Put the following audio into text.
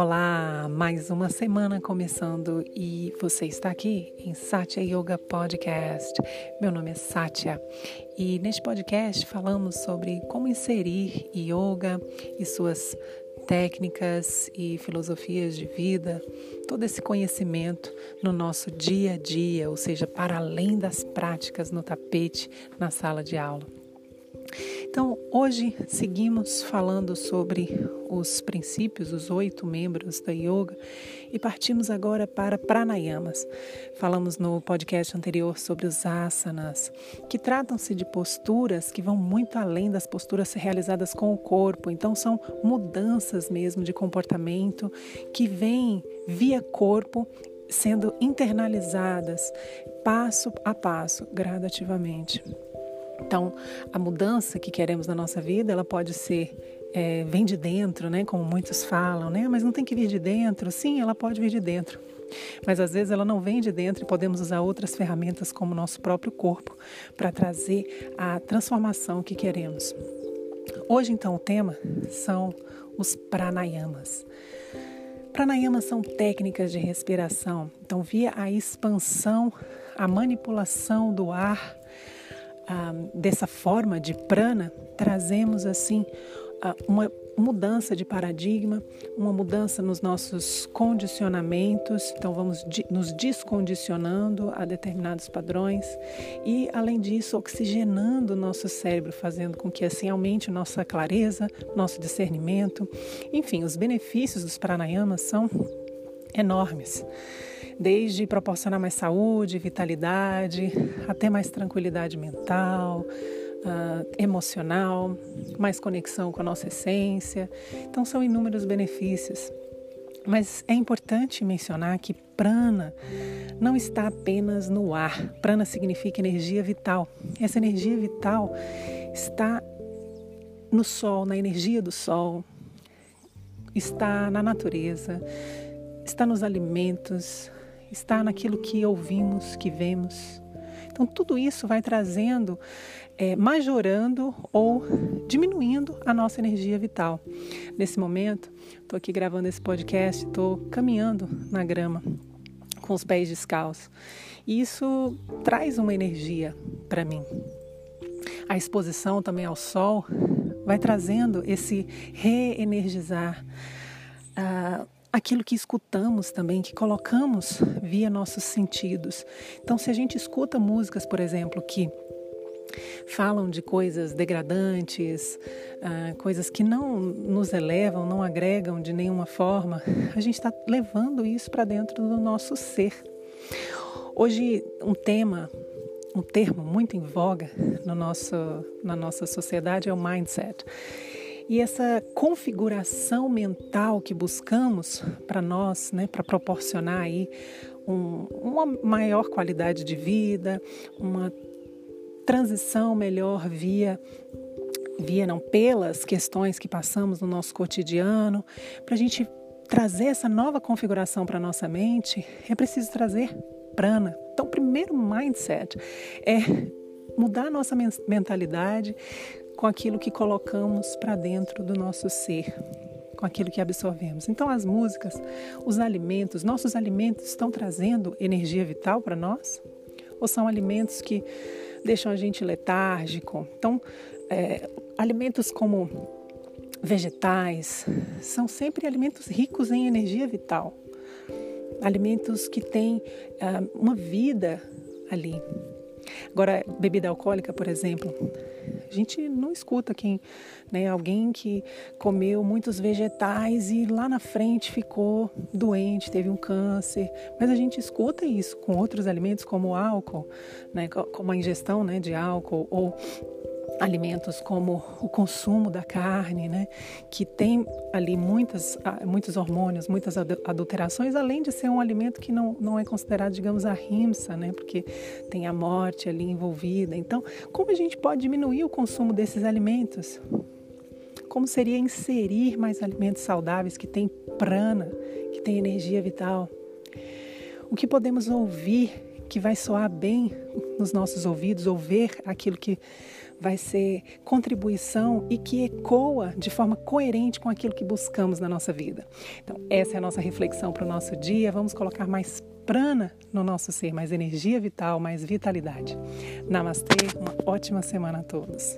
Olá, mais uma semana começando e você está aqui em Satya Yoga Podcast. Meu nome é Satya e neste podcast falamos sobre como inserir yoga e suas técnicas e filosofias de vida, todo esse conhecimento no nosso dia a dia, ou seja, para além das práticas no tapete na sala de aula. Então, hoje seguimos falando sobre os princípios, os oito membros da yoga e partimos agora para pranayamas. Falamos no podcast anterior sobre os asanas, que tratam-se de posturas que vão muito além das posturas realizadas com o corpo. Então, são mudanças mesmo de comportamento que vêm via corpo sendo internalizadas passo a passo, gradativamente. Então, a mudança que queremos na nossa vida, ela pode ser é, vem de dentro, né? Como muitos falam, né? Mas não tem que vir de dentro. Sim, ela pode vir de dentro. Mas às vezes ela não vem de dentro e podemos usar outras ferramentas como nosso próprio corpo para trazer a transformação que queremos. Hoje, então, o tema são os pranayamas. Pranayamas são técnicas de respiração. Então, via a expansão, a manipulação do ar ah, dessa forma de prana, trazemos assim ah, uma mudança de paradigma, uma mudança nos nossos condicionamentos, então vamos nos descondicionando a determinados padrões e, além disso, oxigenando o nosso cérebro, fazendo com que assim aumente nossa clareza, nosso discernimento. Enfim, os benefícios dos pranayamas são enormes desde proporcionar mais saúde, vitalidade, até mais tranquilidade mental, uh, emocional, mais conexão com a nossa essência. Então, são inúmeros benefícios. Mas é importante mencionar que prana não está apenas no ar. Prana significa energia vital. Essa energia vital está no sol, na energia do sol, está na natureza, está nos alimentos, está naquilo que ouvimos, que vemos. Então, tudo isso vai trazendo, é, majorando ou diminuindo a nossa energia vital. Nesse momento, estou aqui gravando esse podcast, estou caminhando na grama com os pés descalços. E isso traz uma energia para mim. A exposição também ao sol vai trazendo esse reenergizar. Uh, aquilo que escutamos também, que colocamos via nossos sentidos. Então, se a gente escuta músicas, por exemplo, que falam de coisas degradantes, ah, coisas que não nos elevam, não agregam de nenhuma forma, a gente está levando isso para dentro do nosso ser. Hoje, um tema, um termo muito em voga no nosso, na nossa sociedade é o mindset. E essa configuração mental que buscamos para nós, né, para proporcionar aí um, uma maior qualidade de vida, uma transição melhor via via não pelas questões que passamos no nosso cotidiano, para a gente trazer essa nova configuração para nossa mente, é preciso trazer prana. Então, o primeiro mindset é mudar a nossa mentalidade, com aquilo que colocamos para dentro do nosso ser, com aquilo que absorvemos. Então, as músicas, os alimentos, nossos alimentos estão trazendo energia vital para nós? Ou são alimentos que deixam a gente letárgico? Então, é, alimentos como vegetais são sempre alimentos ricos em energia vital, alimentos que têm uh, uma vida ali. Agora, bebida alcoólica, por exemplo, a gente não escuta quem, né, alguém que comeu muitos vegetais e lá na frente ficou doente, teve um câncer, mas a gente escuta isso com outros alimentos como o álcool, né, como a ingestão, né, de álcool ou alimentos como o consumo da carne, né, que tem ali muitas, ah, muitos hormônios, muitas adulterações, além de ser um alimento que não, não é considerado, digamos, a rimsa, né, porque tem a morte ali envolvida. Então, como a gente pode diminuir o consumo desses alimentos? Como seria inserir mais alimentos saudáveis que têm prana, que têm energia vital? O que podemos ouvir que vai soar bem nos nossos ouvidos, ou ver aquilo que vai ser contribuição e que ecoa de forma coerente com aquilo que buscamos na nossa vida. Então, essa é a nossa reflexão para o nosso dia. Vamos colocar mais prana no nosso ser, mais energia vital, mais vitalidade. Namastê, uma ótima semana a todos.